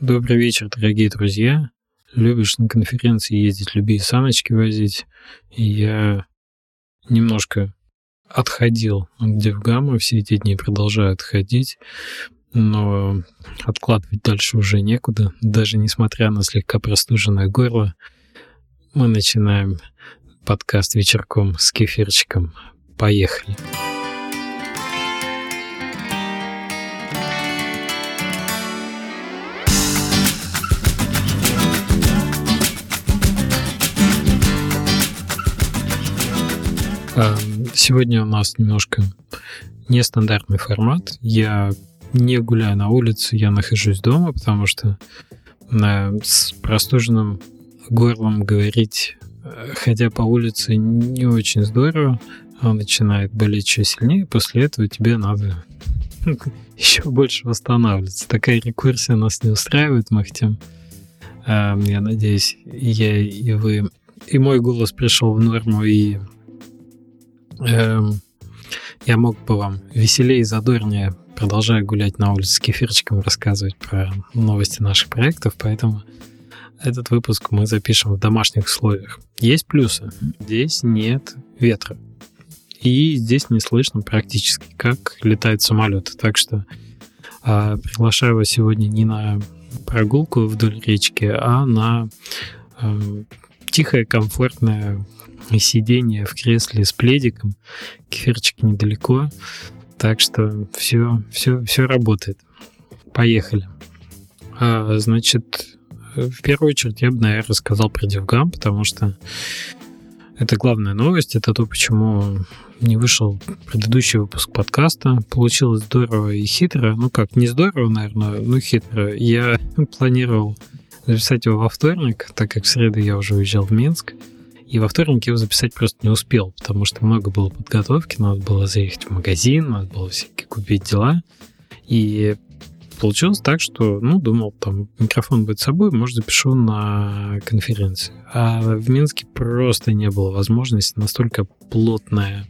Добрый вечер, дорогие друзья. Любишь на конференции ездить, люби саночки возить. Я немножко отходил от Девгама все эти дни, продолжаю отходить, но откладывать дальше уже некуда. Даже несмотря на слегка простуженное горло, мы начинаем подкаст вечерком с кефирчиком. Поехали. Поехали. Сегодня у нас немножко нестандартный формат. Я не гуляю на улице, я нахожусь дома, потому что с простуженным горлом говорить, э, ходя по улице, не очень здорово. Он начинает болеть еще сильнее, после этого тебе надо еще больше восстанавливаться. Такая рекурсия нас не устраивает, мы хотим. Эм, я надеюсь, я и вы, и мой голос пришел в норму, и Эм, я мог бы вам веселее и задорнее, продолжая гулять на улице с кефирчиком, рассказывать про новости наших проектов, поэтому этот выпуск мы запишем в домашних условиях. Есть плюсы. Здесь нет ветра. И здесь не слышно практически, как летает самолет. Так что э, приглашаю вас сегодня не на прогулку вдоль речки, а на э, тихое, комфортное сидение в кресле с пледиком. Кефирчик недалеко. Так что все, все, все работает. Поехали. А, значит, в первую очередь я бы, наверное, рассказал про DevGam, потому что это главная новость. Это то, почему не вышел предыдущий выпуск подкаста. Получилось здорово и хитро. Ну как, не здорово, наверное, но хитро. Я планировал записать его во вторник, так как в среду я уже уезжал в Минск. И во вторник его записать просто не успел, потому что много было подготовки, надо было заехать в магазин, надо было всякие купить дела. И получилось так, что, ну, думал, там, микрофон будет с собой, может, запишу на конференции. А в Минске просто не было возможности, настолько плотная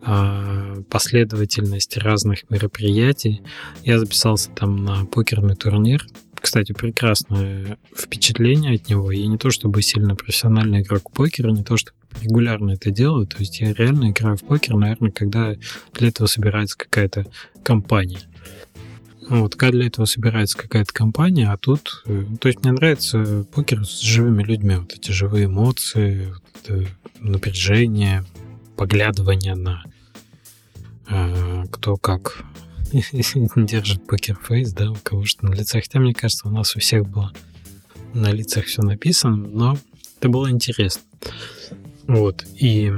а, последовательность разных мероприятий. Я записался там на покерный турнир, кстати, прекрасное впечатление от него. Я не то чтобы сильно профессиональный игрок покера, не то чтобы регулярно это делаю. То есть я реально играю в покер, наверное, когда для этого собирается какая-то компания. Вот, когда для этого собирается какая-то компания, а тут... Э, то есть мне нравится покер с живыми людьми. Вот эти живые эмоции, вот напряжение, поглядывание на э, кто как держит покерфейс, да, у кого что на лицах. Хотя, мне кажется, у нас у всех было на лицах все написано, но это было интересно. Вот, и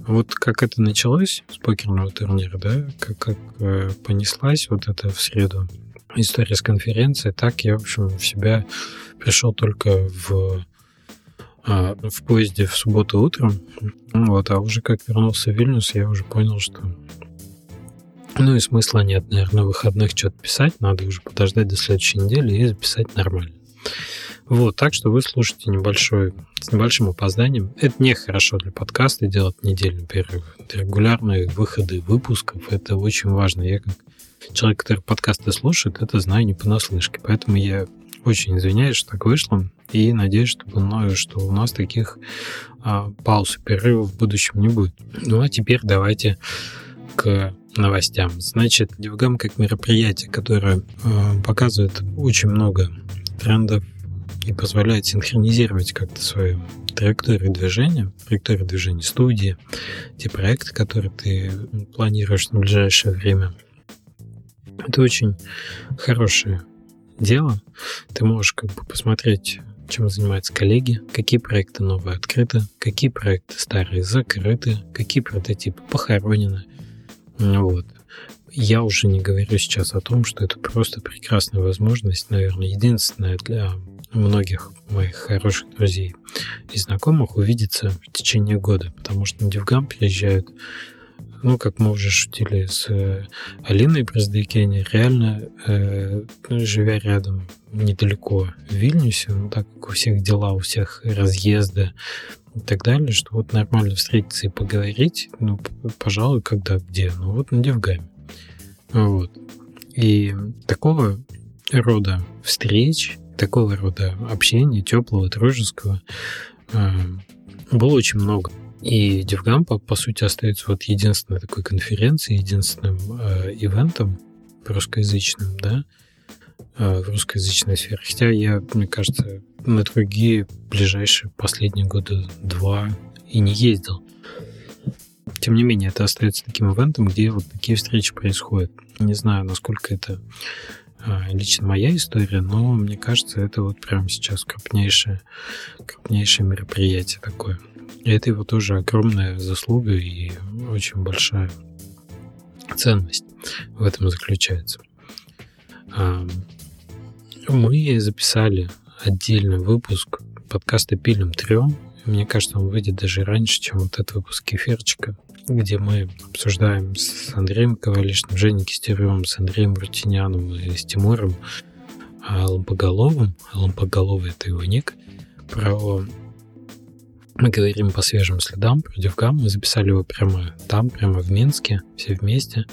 вот как это началось с покерного турнира, да, как, как э, понеслась вот это в среду история с конференцией, так я, в общем, в себя пришел только в э, в поезде в субботу утром, вот, а уже как вернулся в Вильнюс, я уже понял, что ну и смысла нет, наверное, на выходных что-то писать. Надо уже подождать до следующей недели и записать нормально. Вот, так что вы слушаете небольшой, с небольшим опозданием. Это не хорошо для подкаста делать недельный перерыв. Регулярные выходы выпусков — это очень важно. Я как человек, который подкасты слушает, это знаю не понаслышке. Поэтому я очень извиняюсь, что так вышло, и надеюсь, что, ну, что у нас таких а, пауз и перерывов в будущем не будет. Ну а теперь давайте к новостям. Значит, DevGam как мероприятие, которое э, показывает очень много трендов и позволяет синхронизировать как-то свою траекторию движения, траекторию движения студии, те проекты, которые ты планируешь на ближайшее время. Это очень хорошее дело. Ты можешь как бы посмотреть, чем занимаются коллеги, какие проекты новые открыты, какие проекты старые закрыты, какие прототипы похоронены – вот. Я уже не говорю сейчас о том, что это просто прекрасная возможность, наверное, единственная для многих моих хороших друзей и знакомых увидеться в течение года, потому что на Дивгам приезжают ну, как мы уже шутили с э, Алиной Браздыкене, реально, э, живя рядом недалеко в Вильнюсе, ну, так как у всех дела, у всех разъезды, и так далее, что вот нормально встретиться и поговорить, ну, пожалуй, когда, где, ну, вот на Девгаме. Вот. И такого рода встреч, такого рода общения, теплого, дружеского, э, было очень много. И DevGam, по, по сути, остается вот единственной такой конференцией, единственным э, ивентом русскоязычным, да, в русскоязычной сфере. Хотя я, мне кажется, на другие ближайшие последние года два и не ездил. Тем не менее, это остается таким ивентом, где вот такие встречи происходят. Не знаю, насколько это а, лично моя история, но мне кажется, это вот прямо сейчас крупнейшее, крупнейшее мероприятие такое. И это его тоже огромная заслуга и очень большая ценность в этом заключается. А, мы записали отдельный выпуск подкаста «Пилим трем». Мне кажется, он выйдет даже раньше, чем вот этот выпуск «Кефирчика», где мы обсуждаем с Андреем Ковалишным, Женей Кистеревым, с Андреем Рутиняном и с Тимуром Лампоголовым. Лампоголовый — это его ник. Про мы говорим по свежим следам про Девгам. Мы записали его прямо там, прямо в Минске, все вместе.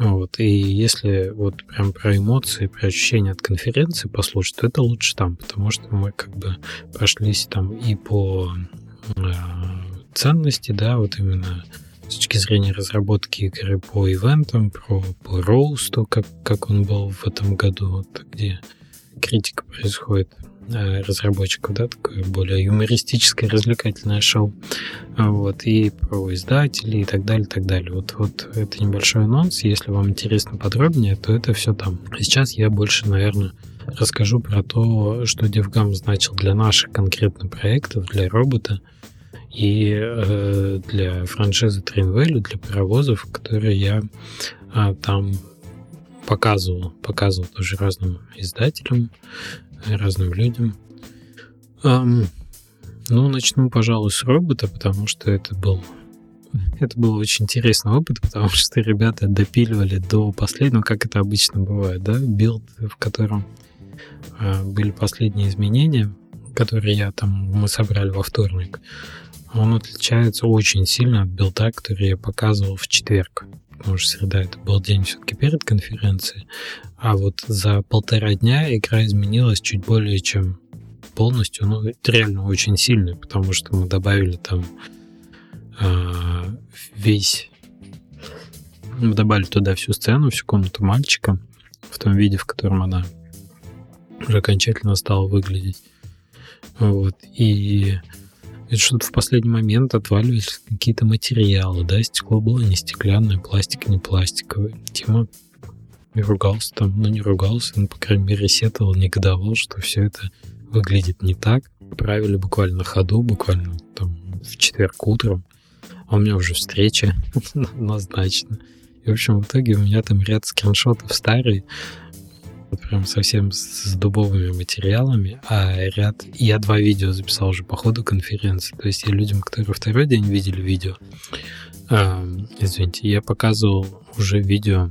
Вот. И если вот прям про эмоции, про ощущения от конференции послушать, то это лучше там, потому что мы как бы прошлись там и по э, ценности, да, вот именно с точки зрения разработки игры по ивентам, про, по роусту, как, как он был в этом году, вот, где критика происходит разработчиков, да, такое более юмористическое, развлекательное шоу, вот, и про издателей и так далее, так далее. Вот, вот это небольшой анонс, если вам интересно подробнее, то это все там. Сейчас я больше, наверное, расскажу про то, что DevGam значил для наших конкретно проектов, для робота, и э, для франшизы Train для паровозов, которые я э, там показывал, показывал тоже разным издателям, разным людям. Эм, ну, начну, пожалуй, с робота, потому что это был это был очень интересный опыт, потому что ребята допиливали до последнего, как это обычно бывает, да, билд, в котором э, были последние изменения, которые я там мы собрали во вторник он отличается очень сильно от билда, который я показывал в четверг. Потому что среда это был день все-таки перед конференцией. А вот за полтора дня игра изменилась чуть более чем полностью. Ну, это реально очень сильно, потому что мы добавили там э, весь... Мы добавили туда всю сцену, всю комнату мальчика в том виде, в котором она уже окончательно стала выглядеть. Вот. И это что-то в последний момент отваливались какие-то материалы, да, стекло было не стеклянное, пластик не пластиковый. Тима ругался там, ну не ругался, но, по крайней мере, сетовал, негодовал, что все это выглядит не так. Правили буквально ходу, буквально там в четверг утром. А у меня уже встреча назначена. И, в общем, в итоге у меня там ряд скриншотов старые, прям совсем с дубовыми материалами, а ряд... Я два видео записал уже по ходу конференции, то есть я людям, которые второй день видели видео, э, извините, я показывал уже видео,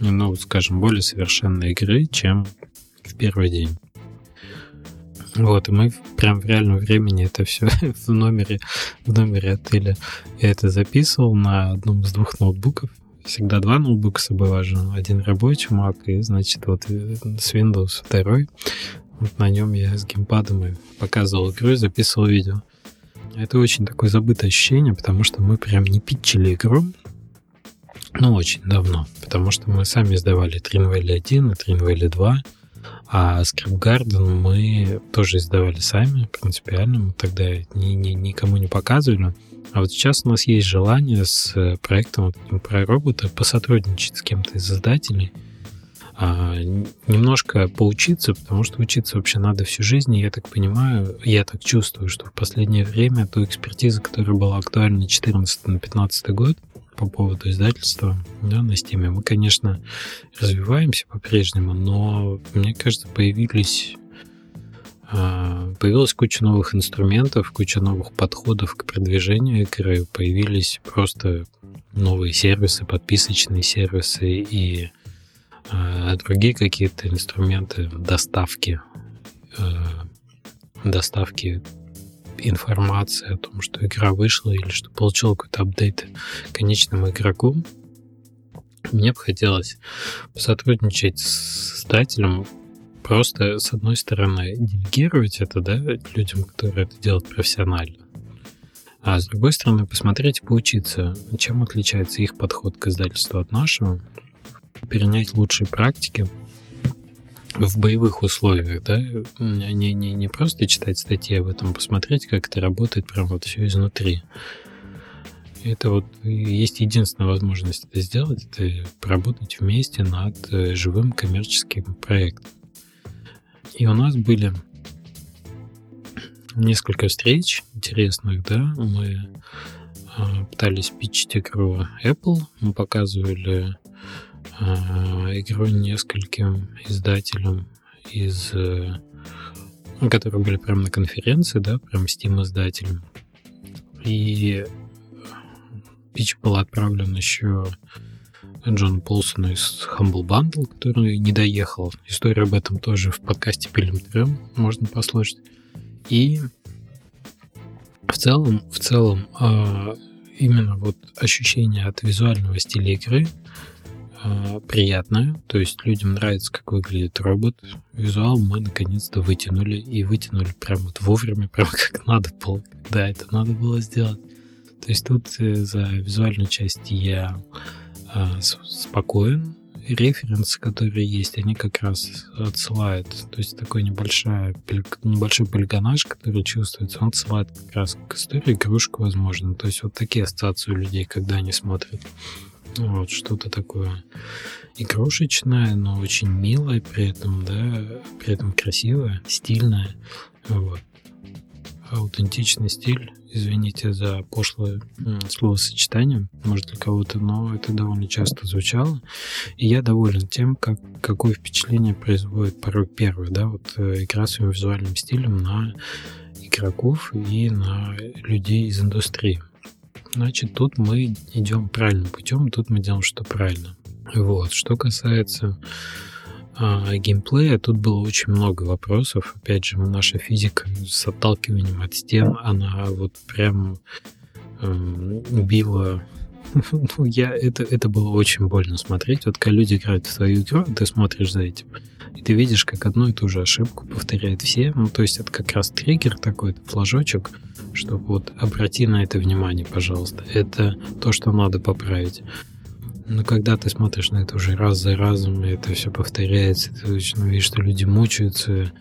ну, скажем, более совершенной игры, чем в первый день. Вот, и мы прям в реальном времени это все в номере, в номере отеля. Я это записывал на одном из двух ноутбуков всегда два ноутбука с собой важно. Один рабочий Mac и, значит, вот э, с Windows второй. Вот на нем я с геймпадом и показывал игру и записывал видео. Это очень такое забытое ощущение, потому что мы прям не питчили игру, ну, очень давно, потому что мы сами издавали Valley 1 и Valley 2, а Script Garden мы тоже издавали сами, принципиально, мы тогда ни, ни, никому не показывали. А вот сейчас у нас есть желание с э, проектом вот, про робота посотрудничать с кем-то из издателей, а, немножко поучиться, потому что учиться вообще надо всю жизнь, и я так понимаю, я так чувствую, что в последнее время ту экспертизу, которая была актуальна 14 на 15 год по поводу издательства да, на Steam, мы, конечно, развиваемся по-прежнему, но, мне кажется, появились появилась куча новых инструментов, куча новых подходов к продвижению игры, появились просто новые сервисы, подписочные сервисы и э, другие какие-то инструменты доставки, э, доставки информации о том, что игра вышла или что получил какой-то апдейт конечному игроку. Мне бы хотелось посотрудничать с издателем, просто, с одной стороны, делегировать это да, людям, которые это делают профессионально, а с другой стороны, посмотреть и поучиться, чем отличается их подход к издательству от нашего, перенять лучшие практики в боевых условиях, да, не, не, не просто читать статьи об этом, посмотреть, как это работает прям вот все изнутри. Это вот есть единственная возможность это сделать, это поработать вместе над э, живым коммерческим проектом. И у нас были несколько встреч интересных, да, мы э, пытались питчить игру Apple, мы показывали э, игру нескольким издателям из э, которые были прямо на конференции, да, прям Steam издателем. И пич был отправлен еще Джон Полсону из Humble Bundle, который не доехал. История об этом тоже в подкасте Пилим Трем можно послушать. И в целом, в целом, э, именно вот ощущение от визуального стиля игры э, приятное. То есть людям нравится, как выглядит робот. Визуал мы наконец-то вытянули. И вытянули прям вот вовремя, прям как надо было, когда это надо было сделать. То есть тут э, за визуальную часть я э, спокоен. Референсы, которые есть, они как раз отсылают. То есть такой небольшой, небольшой полигонаж, который чувствуется, он отсылает как раз к истории игрушку, возможно. То есть вот такие ассоциации у людей, когда они смотрят. Вот, что-то такое игрушечное, но очень милое при этом, да, при этом красивое, стильное. Вот. Аутентичный стиль извините за пошлое словосочетание, может для кого-то, но это довольно часто звучало. И я доволен тем, как, какое впечатление производит порой первый, да, вот э, игра своим визуальным стилем на игроков и на людей из индустрии. Значит, тут мы идем правильным путем, тут мы делаем что правильно. Вот. Что касается а, геймплея тут было очень много вопросов. Опять же, наша физика с отталкиванием от стен, она вот прям э, била ну, я, это, это было очень больно смотреть. Вот когда люди играют в твою игру, ты смотришь за этим, и ты видишь, как одну и ту же ошибку повторяют все. Ну, то есть это как раз триггер такой, флажочек, что вот обрати на это внимание, пожалуйста. Это то, что надо поправить. Но когда ты смотришь на это уже раз за разом, и это все повторяется, ты точно видишь, что люди мучаются,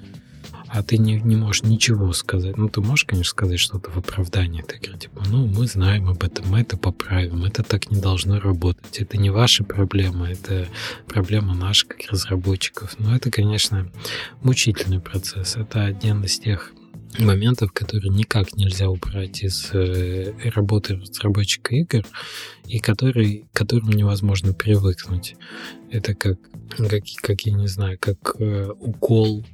а ты не, не можешь ничего сказать. Ну, ты можешь, конечно, сказать что-то в оправдании. Ты говоришь, типа, ну, мы знаем об этом, мы это поправим, это так не должно работать. Это не ваша проблема, это проблема наша, как разработчиков. Но это, конечно, мучительный процесс. Это один из тех моментов, которые никак нельзя убрать из э, работы разработчика игр и который, к которым невозможно привыкнуть. Это как, как, как я не знаю, как э, укол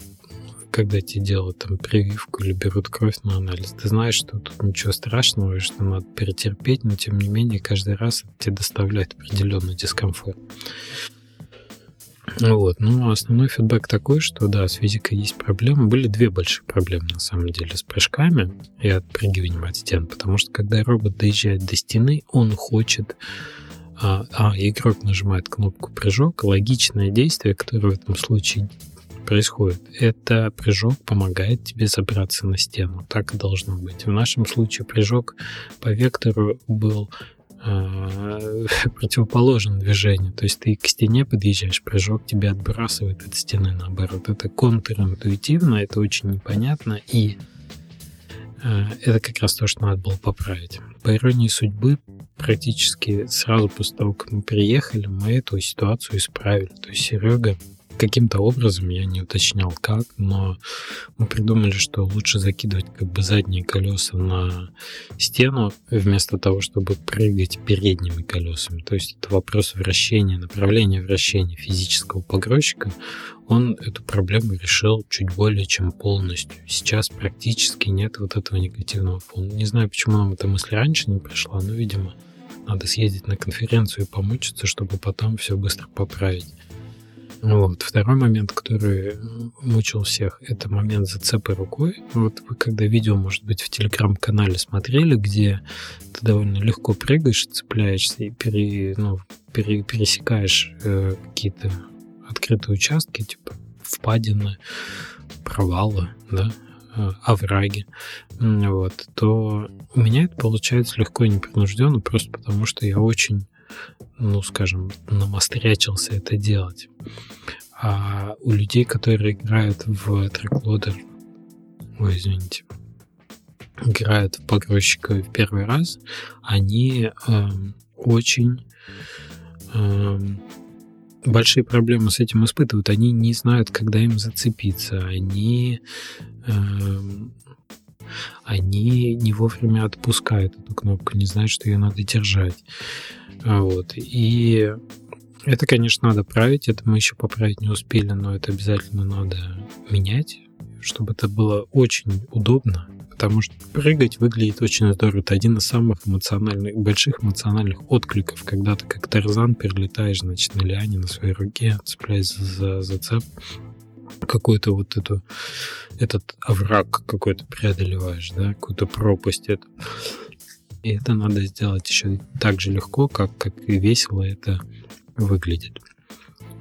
когда тебе делают там прививку или берут кровь на анализ, ты знаешь, что тут ничего страшного, и что надо перетерпеть, но тем не менее каждый раз это тебе доставляет определенный дискомфорт. Вот. Ну, основной фидбэк такой, что да, с физикой есть проблемы. Были две большие проблемы, на самом деле, с прыжками и отпрыгиванием от стен, потому что когда робот доезжает до стены, он хочет а, а игрок нажимает кнопку прыжок, логичное действие, которое в этом случае происходит, это прыжок помогает тебе забраться на стену. Так и должно быть. В нашем случае прыжок по вектору был противоположен движению. То есть ты к стене подъезжаешь, прыжок тебя отбрасывает от стены наоборот. Это контринтуитивно, это очень непонятно, и э, это как раз то, что надо было поправить. По иронии судьбы, практически сразу после того, как мы приехали, мы эту ситуацию исправили. То есть Серега каким-то образом, я не уточнял как, но мы придумали, что лучше закидывать как бы задние колеса на стену, вместо того, чтобы прыгать передними колесами. То есть это вопрос вращения, направления вращения физического погрузчика. Он эту проблему решил чуть более чем полностью. Сейчас практически нет вот этого негативного фона. Не знаю, почему нам эта мысль раньше не пришла, но, видимо, надо съездить на конференцию и помучиться, чтобы потом все быстро поправить. Вот. Второй момент, который мучил всех, это момент зацепа рукой. Вот вы когда видео, может быть, в телеграм-канале смотрели, где ты довольно легко прыгаешь, цепляешься и пере, ну, пере, пересекаешь э, какие-то открытые участки, типа впадины, провалы, да, э, овраги, вот, то у меня это получается легко и непринужденно, просто потому что я очень ну, скажем, намострячился это делать. А у людей, которые играют в треклодер, ой, извините, играют в погрузчика в первый раз, они э, очень э, большие проблемы с этим испытывают. Они не знают, когда им зацепиться. Они э, они не вовремя отпускают эту кнопку, не знают, что ее надо держать. Вот. И это, конечно, надо править. Это мы еще поправить не успели, но это обязательно надо менять, чтобы это было очень удобно. Потому что прыгать выглядит очень здорово. Это один из самых эмоциональных, больших эмоциональных откликов, когда ты как Тарзан перелетаешь, значит, на лиане на своей руке, цепляясь за зацеп, какой-то вот эту, этот овраг какой-то преодолеваешь, да, какую-то пропасть. Это. И это надо сделать еще так же легко, как, как и весело это выглядит.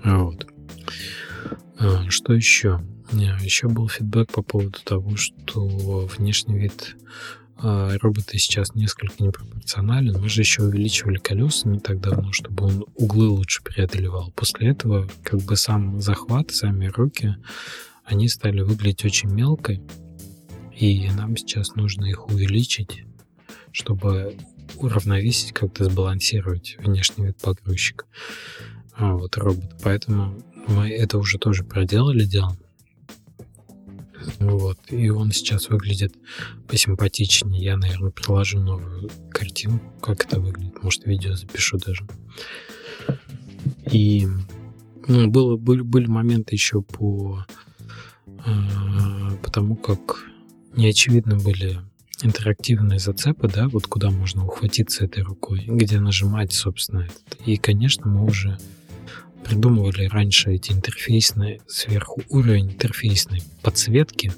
Вот. А, что еще? Еще был фидбэк по поводу того, что внешний вид а, робота сейчас несколько непропорционален. Мы же еще увеличивали колеса не так давно, чтобы он углы лучше преодолевал. После этого как бы сам захват, сами руки, они стали выглядеть очень мелко, и нам сейчас нужно их увеличить, чтобы уравновесить, как-то сбалансировать внешний вид погрузчика а, вот робот. Поэтому мы это уже тоже проделали, дело. Вот. И он сейчас выглядит посимпатичнее. Я, наверное, приложу новую картинку, как это выглядит. Может, видео запишу даже. И ну, было, были, были моменты еще по, э, по как неочевидны были интерактивные зацепы, да, вот куда можно ухватиться этой рукой, где нажимать, собственно, этот. И, конечно, мы уже придумывали раньше эти интерфейсные, сверху уровень интерфейсной подсветки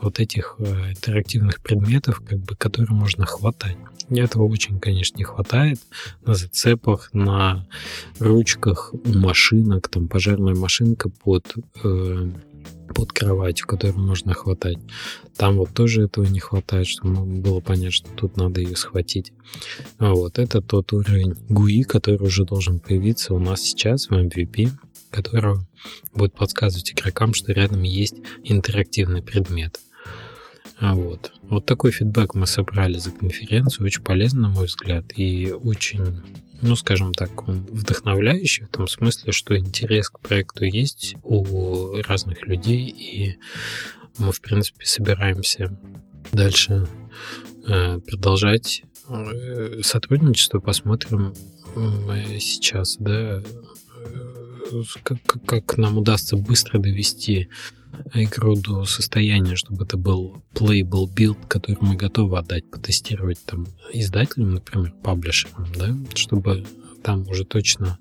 вот этих э, интерактивных предметов, как бы, которые можно хватать. И этого очень, конечно, не хватает на зацепах, на ручках у машинок, там пожарная машинка под э, под кроватью, которую можно хватать. Там вот тоже этого не хватает, чтобы было понятно, что тут надо ее схватить. А вот это тот уровень GUI, который уже должен появиться у нас сейчас в MVP, который будет подсказывать игрокам, что рядом есть интерактивный предмет. А вот. Вот такой фидбэк мы собрали за конференцию. Очень полезно, на мой взгляд, и очень ну, скажем так, вдохновляющий в том смысле, что интерес к проекту есть у разных людей, и мы, в принципе, собираемся дальше э, продолжать э, сотрудничество. Посмотрим э, сейчас, да, как, как нам удастся быстро довести игру до состояния, чтобы это был playable build, который мы готовы отдать, потестировать там издателям, например, паблишерам, да, чтобы там уже точно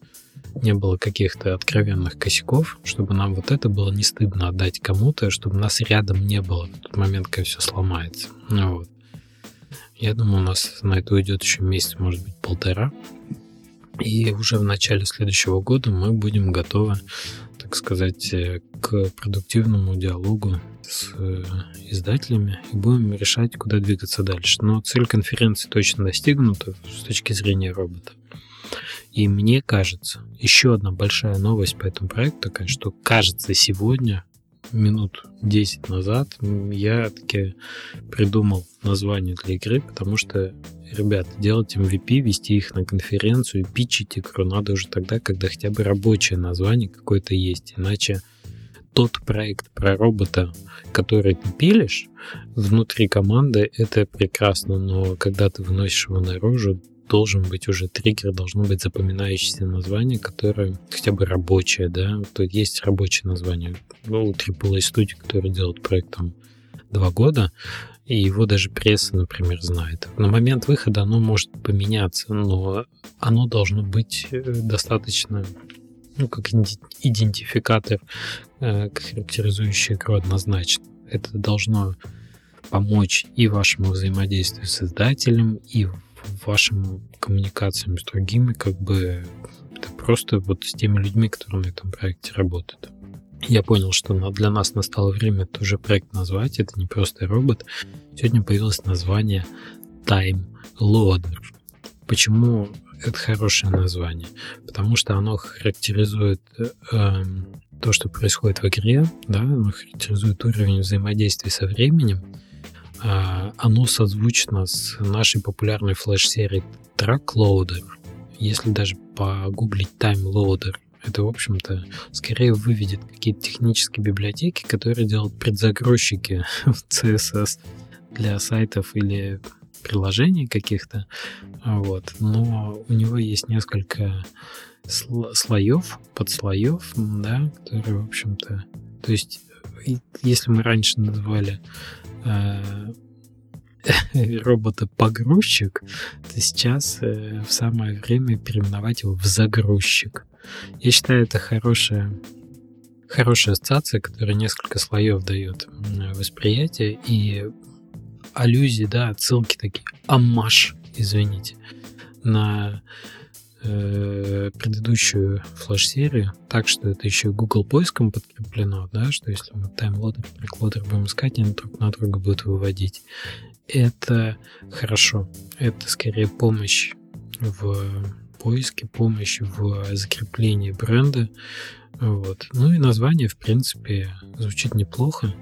не было каких-то откровенных косяков, чтобы нам вот это было не стыдно отдать кому-то, чтобы нас рядом не было в тот момент, когда все сломается. Ну, вот. Я думаю, у нас на это уйдет еще месяц, может быть, полтора. И уже в начале следующего года мы будем готовы так сказать, э, к продуктивному диалогу с э, издателями и будем решать, куда двигаться дальше. Но цель конференции точно достигнута с точки зрения робота. И мне кажется, еще одна большая новость по этому проекту такая, что кажется сегодня минут 10 назад я таки придумал название для игры, потому что, ребят, делать MVP, вести их на конференцию, питчить игру надо уже тогда, когда хотя бы рабочее название какое-то есть. Иначе тот проект про робота, который ты пилишь внутри команды, это прекрасно, но когда ты выносишь его наружу, должен быть уже триггер, должно быть запоминающееся название, которое хотя бы рабочее, да, то есть рабочее название. Ну, у AAA студии, которые делают проект там два года, и его даже пресса, например, знает. На момент выхода оно может поменяться, но оно должно быть э, достаточно ну, как идентификатор, э, характеризующий игру однозначно. Это должно помочь и вашему взаимодействию с издателем, и вашим коммуникациям с другими, как бы это просто вот с теми людьми, которые на этом проекте работают. Я понял, что для нас настало время тоже проект назвать. Это не просто робот. Сегодня появилось название Time Loader. Почему это хорошее название? Потому что оно характеризует э, то, что происходит в игре, да, оно характеризует уровень взаимодействия со временем. Э, оно созвучно с нашей популярной флеш-серией Track Loader. Если даже погуглить Time Loader это, в общем-то, скорее выведет какие-то технические библиотеки, которые делают предзагрузчики в CSS для сайтов или приложений каких-то. Вот. Но у него есть несколько слоев, подслоев, да, которые, в общем-то... То есть, если мы раньше называли робота-погрузчик, то сейчас э, в самое время переименовать его в загрузчик. Я считаю, это хорошая, хорошая ассоциация, которая несколько слоев дает восприятие и аллюзии, да, отсылки такие, амаш, извините, на э, предыдущую флеш-серию, так что это еще Google поиском подкреплено, да, что если мы таймлодер, треклодер будем искать, они друг на друга будут выводить. Это хорошо. Это скорее помощь в поиске, помощь в закреплении бренда. Вот. Ну и название, в принципе, звучит неплохо.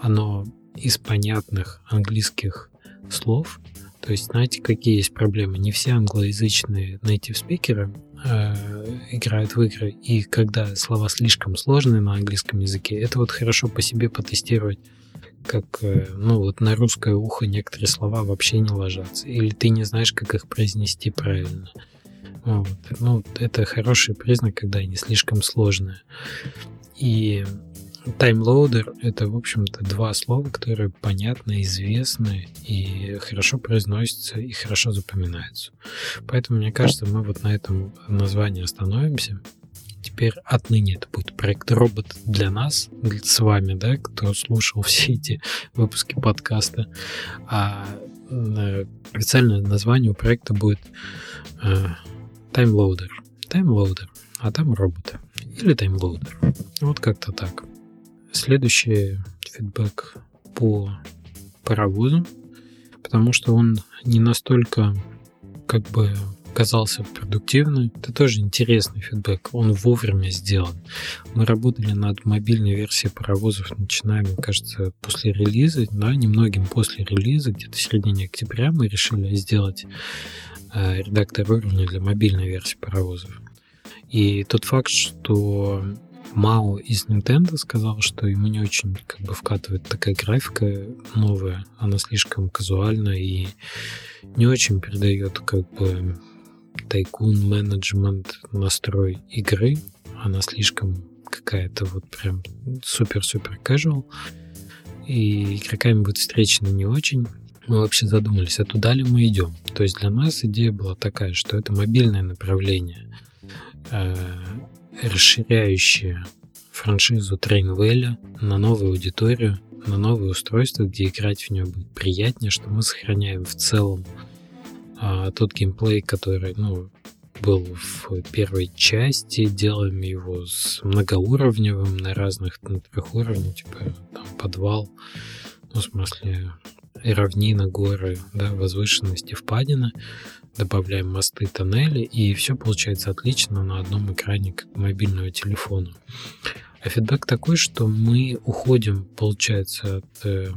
Оно из понятных английских слов. То есть, знаете, какие есть проблемы? Не все англоязычные native спикеры э, играют в игры, и когда слова слишком сложные на английском языке, это вот хорошо по себе потестировать как, э, ну, вот на русское ухо некоторые слова вообще не ложатся, или ты не знаешь, как их произнести правильно. Вот. Ну, это хороший признак, когда они слишком сложные. И таймлоудер — это, в общем-то, два слова, которые понятны, известны и хорошо произносятся и хорошо запоминаются. Поэтому, мне кажется, мы вот на этом названии остановимся. Теперь отныне это будет проект робот для нас, с вами, да, кто слушал все эти выпуски подкаста. А э, официальное название у проекта будет э, Time Loader. Time Loader, а там роботы. Или Time Loader. Вот как-то так. Следующий фидбэк по паровозу, потому что он не настолько как бы казался продуктивным. Это тоже интересный фидбэк. Он вовремя сделан. Мы работали над мобильной версией паровозов, начиная, мне кажется, после релиза. Да, немногим после релиза, где-то в середине октября мы решили сделать Э, редактор уровня для мобильной версии паровозов. И тот факт, что Мао из Nintendo сказал, что ему не очень как бы вкатывает такая графика новая, она слишком казуальна и не очень передает как бы тайкун менеджмент настрой игры, она слишком какая-то вот прям супер-супер casual, и игроками будет встречена не очень. Мы вообще задумались, а туда ли мы идем. То есть для нас идея была такая, что это мобильное направление, расширяющее франшизу Трейнвелля на новую аудиторию, на новые устройства, где играть в нее будет приятнее, что мы сохраняем в целом э, тот геймплей, который, ну, был в первой части, делаем его с многоуровневым на разных на трех уровнях, типа там подвал, ну, в смысле, равнина, горы, да, возвышенности, впадины, добавляем мосты, тоннели, и все получается отлично на одном экране мобильного телефона. А фидбэк такой, что мы уходим, получается, от э,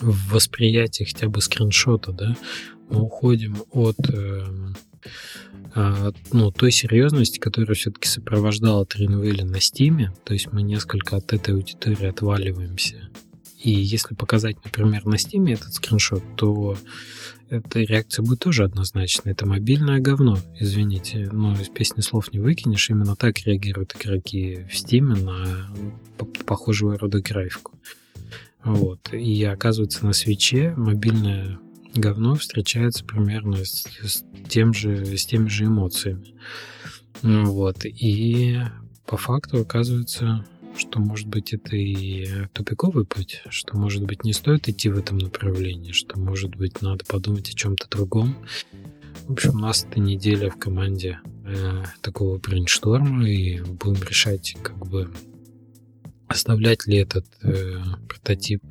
восприятия хотя бы скриншота, да, мы уходим от э, а, ну, той серьезности, которая все-таки сопровождала Тринвелли на Стиме, то есть мы несколько от этой аудитории отваливаемся. И если показать, например, на Steam этот скриншот, то эта реакция будет тоже однозначная. Это мобильное говно, извините. Но из песни слов не выкинешь. Именно так реагируют игроки в Steam на похожего рода графику. Вот. И оказывается, на свече мобильное говно встречается примерно с, с, тем же, с теми же эмоциями. Вот. И по факту оказывается, что, может быть, это и тупиковый путь, что, может быть, не стоит идти в этом направлении, что, может быть, надо подумать о чем-то другом. В общем, у нас эта неделя в команде э, такого брейншторма, и будем решать, как бы, оставлять ли этот э, прототип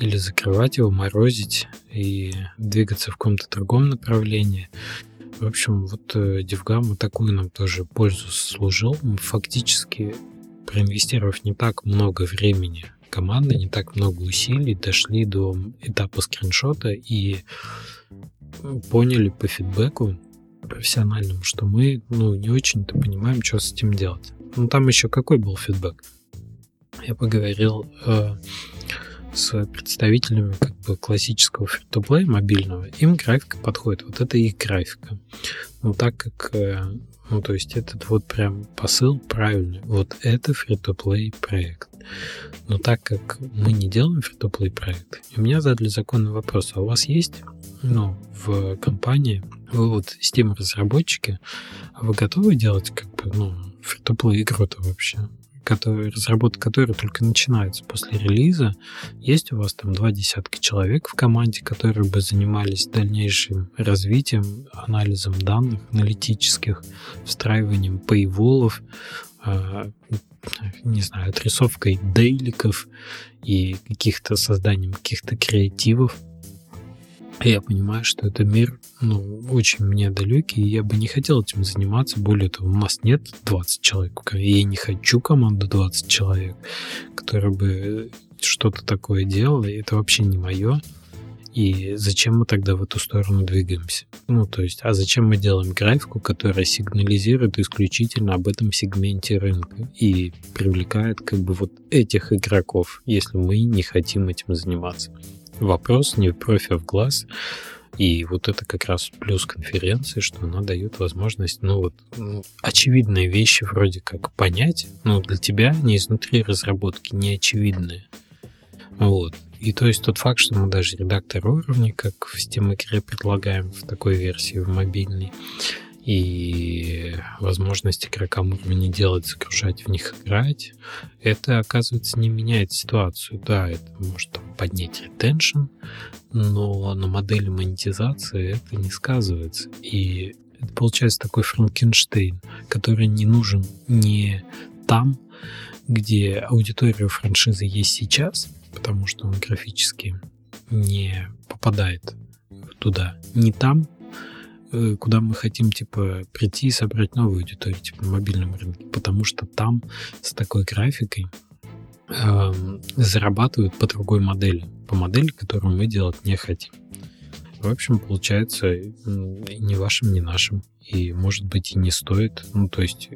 или закрывать его, морозить и двигаться в каком-то другом направлении. В общем, вот э, DevGam такую нам тоже пользу служил. Мы фактически, проинвестировав не так много времени команды, не так много усилий, дошли до этапа скриншота и поняли по фидбэку профессиональному, что мы ну, не очень-то понимаем, что с этим делать. Ну, там еще какой был фидбэк? Я поговорил э, с представителями как бы классического фри-то-плей мобильного, им графика подходит. Вот это их графика. Ну, так как, э, ну, то есть этот вот прям посыл правильный. Вот это фри-то-плей проект. Но так как мы не делаем фри-то-плей проект, у меня задали законный вопрос, а у вас есть ну, в компании, вы вот Steam разработчики, а вы готовы делать как бы, ну, фри-то-плей игру-то вообще? Который, разработка которой только начинается после релиза. Есть у вас там два десятка человек в команде, которые бы занимались дальнейшим развитием, анализом данных аналитических, встраиванием пейволов, а, не знаю, отрисовкой дейликов и каких-то созданием каких-то креативов я понимаю, что это мир, ну, очень мне далекий, и я бы не хотел этим заниматься. Более того, у нас нет 20 человек, и я не хочу команду 20 человек, которая бы что-то такое делала, и это вообще не мое. И зачем мы тогда в эту сторону двигаемся? Ну, то есть, а зачем мы делаем графику, которая сигнализирует исключительно об этом сегменте рынка и привлекает как бы вот этих игроков, если мы не хотим этим заниматься? Вопрос не в профи, а в глаз. И вот это как раз плюс конференции, что она дает возможность, ну вот, ну, очевидные вещи вроде как понять, но для тебя не изнутри разработки, не очевидные. Вот. И то есть тот факт, что мы даже редактор уровня, как в Steam игре предлагаем в такой версии, в мобильной, и возможность игрокам уровня делать, загружать в них играть, это, оказывается, не меняет ситуацию. Да, это может там, поднять ретеншн, но на модели монетизации это не сказывается. И это получается такой Франкенштейн, который не нужен не там, где аудитория франшизы есть сейчас, потому что он графически не попадает туда, не там, куда мы хотим, типа, прийти и собрать новую аудиторию, типа, на мобильном рынке, потому что там с такой графикой э, зарабатывают по другой модели, по модели, которую мы делать не хотим. В общем, получается, ни вашим, ни нашим. И, может быть, и не стоит. Ну, то есть,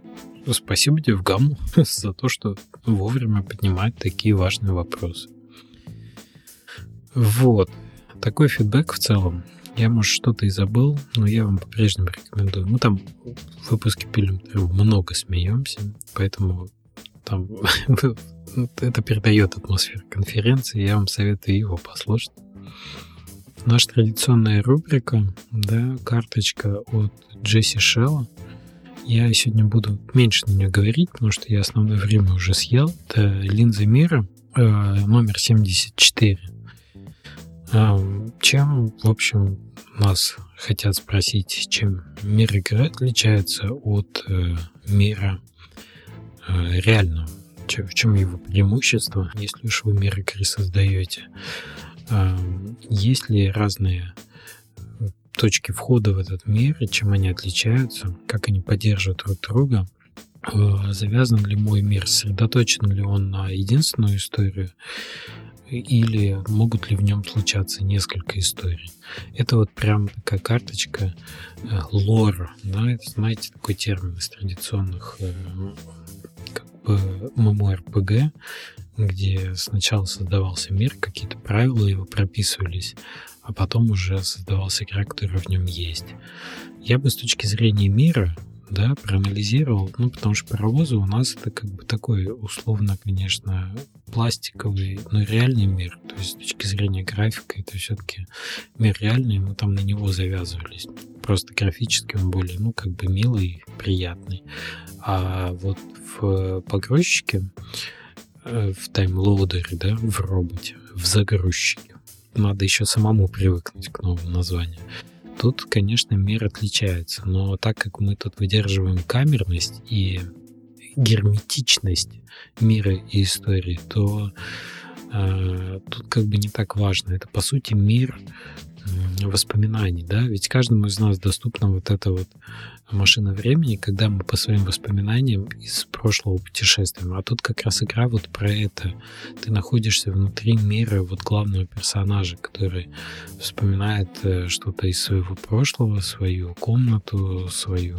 спасибо тебе в гамму за то, что вовремя поднимать такие важные вопросы. Вот. Такой фидбэк в целом. Я, может, что-то и забыл, но я вам по-прежнему рекомендую. Мы там в выпуске пилим много смеемся, поэтому там это передает атмосферу конференции, я вам советую его послушать. Наша традиционная рубрика, да, карточка от Джесси Шелла. Я сегодня буду меньше на нее говорить, потому что я основное время уже съел. Это линза мира э, номер 74. Чем, в общем, нас хотят спросить, чем мир игры отличается от э, мира э, реального? В чем его преимущество, если уж вы мир игры создаете? Э, есть ли разные точки входа в этот мир, и чем они отличаются, как они поддерживают друг друга? Э, завязан ли мой мир, сосредоточен ли он на единственную историю, или могут ли в нем случаться несколько историй. Это вот прям такая карточка э, лор, да, это, знаете, такой термин из традиционных э, как бы MMORPG, где сначала создавался мир, какие-то правила его прописывались, а потом уже создавался игра, которая в нем есть. Я бы с точки зрения мира да, проанализировал, ну, потому что паровозы у нас это как бы такой, условно, конечно, пластиковый, но реальный мир. То есть с точки зрения графика это все-таки мир реальный, мы там на него завязывались. просто графически он более, ну, как бы милый, приятный. А вот в погрузчике, э, в таймлоудере, да, в роботе, в загрузчике, надо еще самому привыкнуть к новому названию. Тут, конечно, мир отличается, но так как мы тут выдерживаем камерность и герметичность мира и истории, то э, тут как бы не так важно. Это, по сути, мир воспоминаний, да, ведь каждому из нас доступна вот эта вот машина времени, когда мы по своим воспоминаниям из прошлого путешествуем. А тут как раз игра вот про это. Ты находишься внутри мира вот главного персонажа, который вспоминает э, что-то из своего прошлого, свою комнату, свою,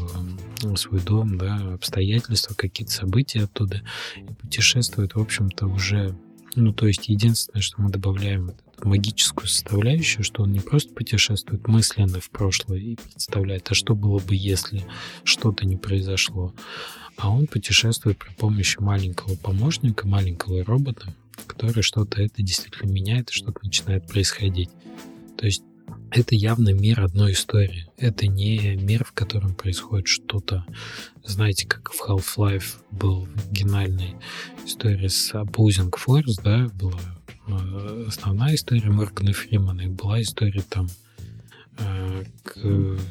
свой дом, да, обстоятельства, какие-то события оттуда, и путешествует, в общем-то, уже ну, то есть единственное, что мы добавляем магическую составляющую, что он не просто путешествует мысленно в прошлое и представляет, а что было бы, если что-то не произошло, а он путешествует при помощи маленького помощника, маленького робота, который что-то это действительно меняет и что-то начинает происходить. То есть это явно мир одной истории. Это не мир, в котором происходит что-то. Знаете, как в Half-Life был гениальный история с Opposing Force, да, была э, основная история Моргана Фримана, и была история там э,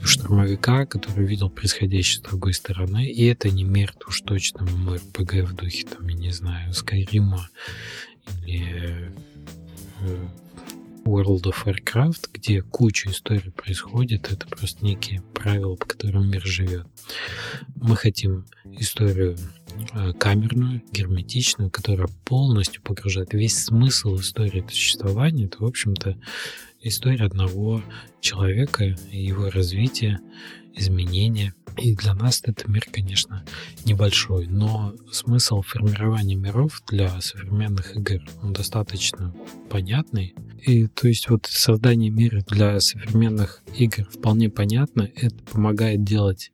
штурмовика, который видел происходящее с другой стороны, и это не мир уж точно МРПГ в духе, там, я не знаю, Скайрима или э, World of Warcraft, где куча историй происходит, это просто некие правила, по которым мир живет. Мы хотим историю э, камерную, герметичную, которая полностью погружает весь смысл истории существования. Это, в общем-то, история одного человека, его развития, изменения – и для нас этот мир, конечно, небольшой, но смысл формирования миров для современных игр он достаточно понятный. И то есть вот создание мира для современных игр вполне понятно. Это помогает делать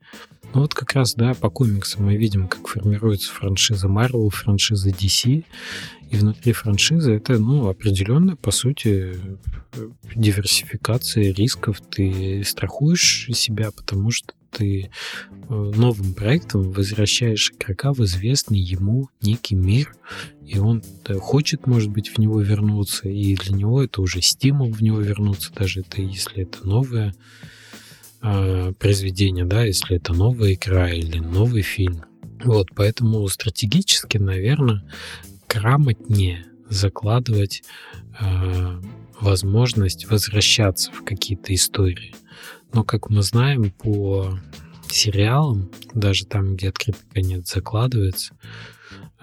ну вот как раз, да, по комиксам мы видим, как формируется франшиза Marvel, франшиза DC, и внутри франшизы это, ну, определенная, по сути, диверсификация рисков. Ты страхуешь себя, потому что ты э, новым проектом возвращаешь игрока в известный ему некий мир, и он хочет, может быть, в него вернуться, и для него это уже стимул в него вернуться, даже это если это новое э, произведение, да, если это новая игра или новый фильм. Вот, поэтому стратегически, наверное, грамотнее закладывать э, возможность возвращаться в какие-то истории. Но, как мы знаем по сериалам, даже там, где открытый конец закладывается,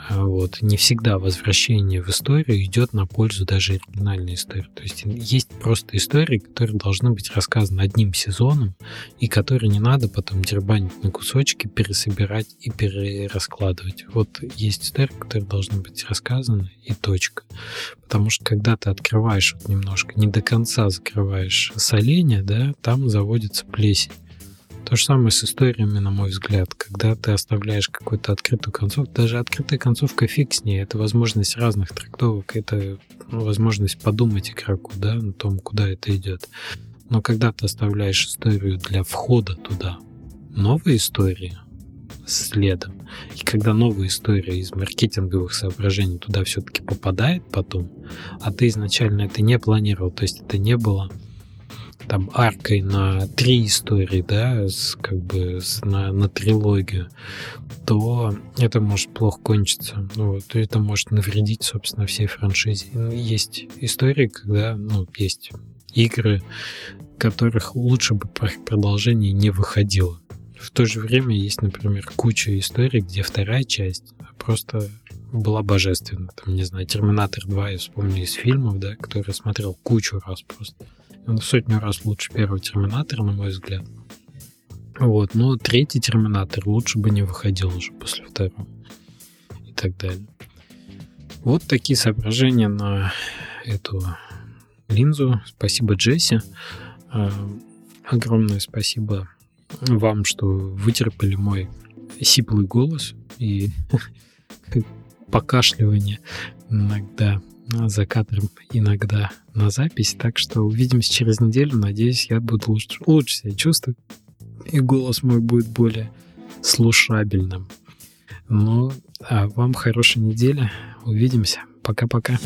вот, не всегда возвращение в историю идет на пользу даже оригинальной истории. То есть есть просто истории, которые должны быть рассказаны одним сезоном, и которые не надо потом дербанить на кусочки, пересобирать и перераскладывать. Вот есть истории, которые должны быть рассказаны, и точка. Потому что когда ты открываешь вот немножко, не до конца закрываешь соленья, да, там заводится плесень. То же самое с историями, на мой взгляд. Когда ты оставляешь какую-то открытую концовку, даже открытая концовка фиг с ней, это возможность разных трактовок, это возможность подумать игроку, да, на том, куда это идет. Но когда ты оставляешь историю для входа туда, новые истории следом, и когда новая история из маркетинговых соображений туда все-таки попадает потом, а ты изначально это не планировал, то есть это не было там аркой на три истории, да, с, как бы с, на, на трилогию, то это может плохо кончиться. Ну, вот, это может навредить, собственно, всей франшизе. Ну, есть истории, когда, ну, есть игры, которых лучше бы продолжение не выходило. В то же время есть, например, куча историй, где вторая часть просто была божественна. Там, не знаю, Терминатор 2, я вспомню из фильмов, да, который смотрел кучу раз просто. В сотню раз лучше первого Терминатора, на мой взгляд. Вот, но третий Терминатор лучше бы не выходил уже после второго. И так далее. Вот такие соображения на эту линзу. Спасибо, Джесси. А, огромное спасибо вам, что вытерпели мой сиплый голос и покашливание иногда за кадром иногда на запись. Так что увидимся через неделю. Надеюсь, я буду лучше, лучше себя чувствовать. И голос мой будет более слушабельным. Ну, а вам хорошей недели. Увидимся. Пока-пока.